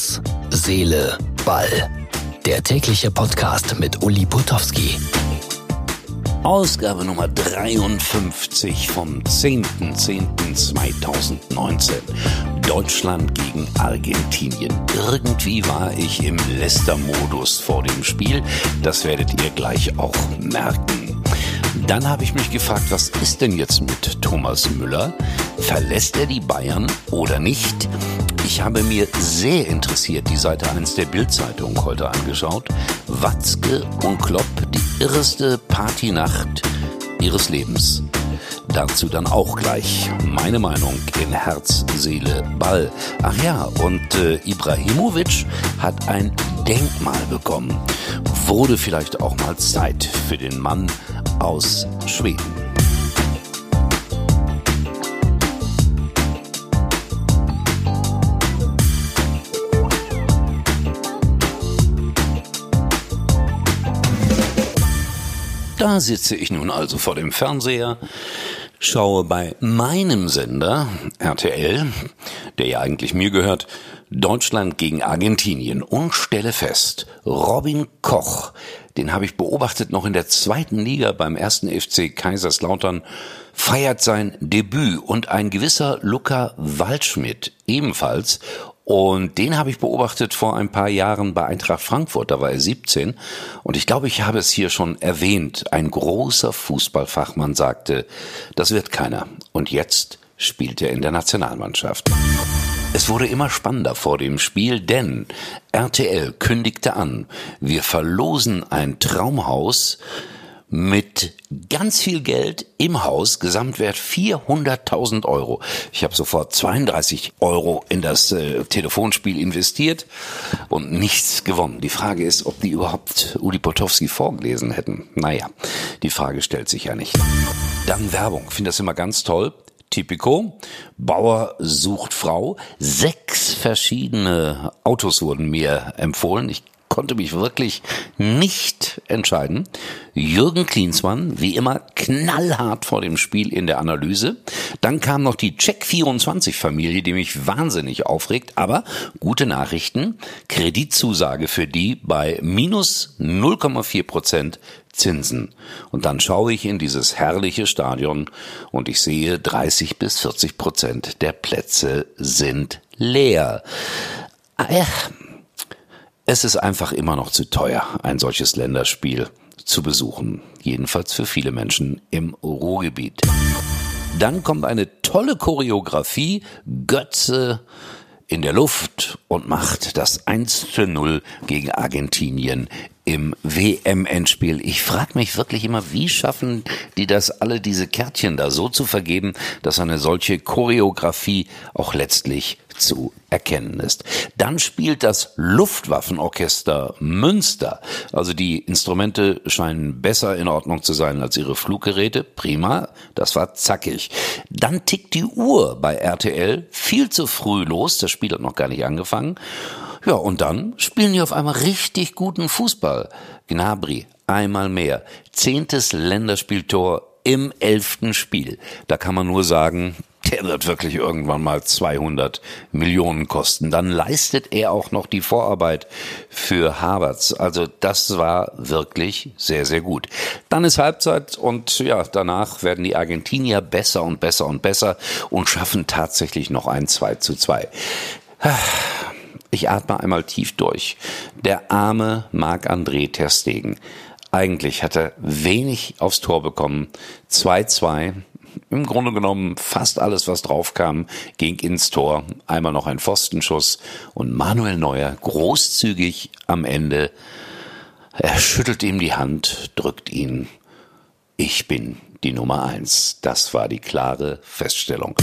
Herz, Seele, Ball. Der tägliche Podcast mit Uli Putowski. Ausgabe Nummer 53 vom 10.10.2019. Deutschland gegen Argentinien. Irgendwie war ich im Leicester-Modus vor dem Spiel. Das werdet ihr gleich auch merken. Dann habe ich mich gefragt, was ist denn jetzt mit Thomas Müller? Verlässt er die Bayern oder nicht? Ich habe mir sehr interessiert die Seite 1 der Bildzeitung heute angeschaut. Watzke und Klopp, die irreste Partynacht ihres Lebens. Dazu dann auch gleich meine Meinung in Herz, Seele, Ball. Ach ja, und äh, Ibrahimovic hat ein Denkmal bekommen. Wurde vielleicht auch mal Zeit für den Mann aus Schweden. Da sitze ich nun also vor dem Fernseher, schaue bei meinem Sender RTL, der ja eigentlich mir gehört, Deutschland gegen Argentinien und stelle fest, Robin Koch, den habe ich beobachtet noch in der zweiten Liga beim ersten FC Kaiserslautern, feiert sein Debüt. Und ein gewisser Luca Waldschmidt ebenfalls und den habe ich beobachtet vor ein paar Jahren bei Eintracht Frankfurt, da war er 17. Und ich glaube, ich habe es hier schon erwähnt. Ein großer Fußballfachmann sagte, das wird keiner. Und jetzt spielt er in der Nationalmannschaft. Es wurde immer spannender vor dem Spiel, denn RTL kündigte an, wir verlosen ein Traumhaus mit ganz viel Geld im Haus, Gesamtwert 400.000 Euro. Ich habe sofort 32 Euro in das äh, Telefonspiel investiert und nichts gewonnen. Die Frage ist, ob die überhaupt Uli Potowski vorgelesen hätten. Naja, die Frage stellt sich ja nicht. Dann Werbung, finde das immer ganz toll. Typico. Bauer sucht Frau. Sechs verschiedene Autos wurden mir empfohlen. Ich konnte mich wirklich nicht entscheiden. Jürgen Klinsmann, wie immer, knallhart vor dem Spiel in der Analyse. Dann kam noch die Check24-Familie, die mich wahnsinnig aufregt. Aber gute Nachrichten. Kreditzusage für die bei minus 0,4 Prozent Zinsen. Und dann schaue ich in dieses herrliche Stadion und ich sehe 30 bis 40 Prozent der Plätze sind leer. Äh, es ist einfach immer noch zu teuer, ein solches Länderspiel zu besuchen. Jedenfalls für viele Menschen im Ruhrgebiet. Dann kommt eine tolle Choreografie. Götze in der Luft und macht das 1 zu 0 gegen Argentinien im WM-Endspiel. Ich frage mich wirklich immer, wie schaffen die das alle, diese Kärtchen da so zu vergeben, dass eine solche Choreografie auch letztlich zu erkennen ist. Dann spielt das Luftwaffenorchester Münster. Also die Instrumente scheinen besser in Ordnung zu sein als ihre Fluggeräte. Prima, das war zackig. Dann tickt die Uhr bei RTL viel zu früh los. Das Spiel hat noch gar nicht angefangen. Ja, und dann spielen die auf einmal richtig guten Fußball. Gnabry, einmal mehr. Zehntes Länderspieltor im elften Spiel. Da kann man nur sagen, der wird wirklich irgendwann mal 200 Millionen kosten. Dann leistet er auch noch die Vorarbeit für Havertz. Also das war wirklich sehr, sehr gut. Dann ist Halbzeit und ja, danach werden die Argentinier besser und besser und besser und schaffen tatsächlich noch ein 2 zu 2. Ich atme einmal tief durch. Der arme Marc-André Terstegen. Eigentlich hat er wenig aufs Tor bekommen. 2-2 im Grunde genommen fast alles, was draufkam, ging ins Tor. Einmal noch ein Pfostenschuss und Manuel Neuer großzügig am Ende. Er schüttelt ihm die Hand, drückt ihn. Ich bin die Nummer eins. Das war die klare Feststellung.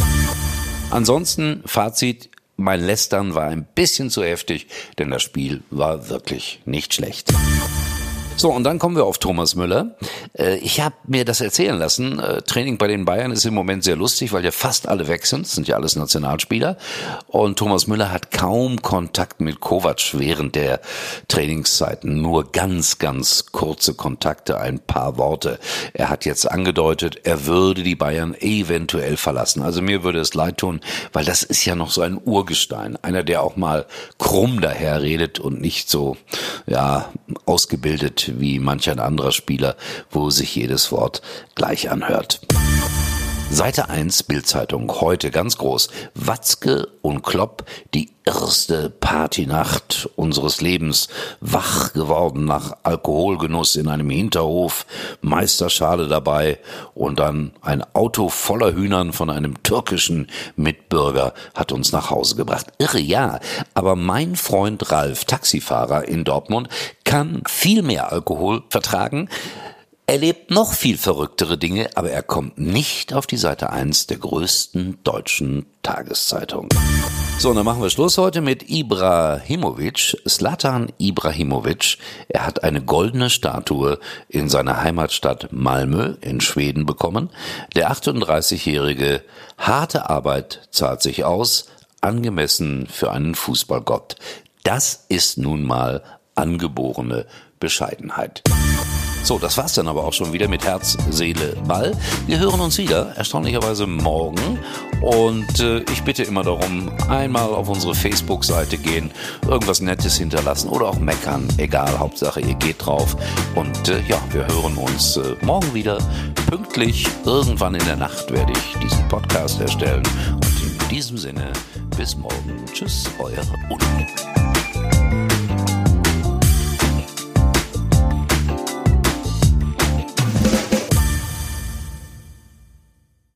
Ansonsten Fazit. Mein Lästern war ein bisschen zu heftig, denn das Spiel war wirklich nicht schlecht. So, und dann kommen wir auf Thomas Müller. Äh, ich habe mir das erzählen lassen. Äh, Training bei den Bayern ist im Moment sehr lustig, weil ja fast alle weg sind. Das sind ja alles Nationalspieler. Und Thomas Müller hat kaum Kontakt mit Kovac während der Trainingszeiten. Nur ganz, ganz kurze Kontakte, ein paar Worte. Er hat jetzt angedeutet, er würde die Bayern eventuell verlassen. Also mir würde es leid tun, weil das ist ja noch so ein Urgestein. Einer, der auch mal krumm daherredet und nicht so, ja, ausgebildet wie manch ein anderer Spieler, wo sich jedes Wort gleich anhört. Seite 1 Bildzeitung heute ganz groß. Watzke und Klopp, die erste Partynacht unseres Lebens, wach geworden nach Alkoholgenuss in einem Hinterhof, Meisterschale dabei und dann ein Auto voller Hühnern von einem türkischen Mitbürger hat uns nach Hause gebracht. Irre, ja, aber mein Freund Ralf, Taxifahrer in Dortmund, kann viel mehr Alkohol vertragen, er lebt noch viel verrücktere Dinge, aber er kommt nicht auf die Seite 1 der größten deutschen Tageszeitung. So, dann machen wir Schluss heute mit Ibrahimovic, Slatan Ibrahimovic. Er hat eine goldene Statue in seiner Heimatstadt Malmö in Schweden bekommen. Der 38-jährige harte Arbeit zahlt sich aus, angemessen für einen Fußballgott. Das ist nun mal angeborene Bescheidenheit. So, das war's dann aber auch schon wieder mit Herz, Seele, Ball. Wir hören uns wieder, erstaunlicherweise morgen. Und äh, ich bitte immer darum, einmal auf unsere Facebook-Seite gehen, irgendwas Nettes hinterlassen oder auch meckern. Egal, Hauptsache ihr geht drauf. Und äh, ja, wir hören uns äh, morgen wieder. Pünktlich, irgendwann in der Nacht werde ich diesen Podcast erstellen. Und in diesem Sinne, bis morgen. Tschüss, euer Uli.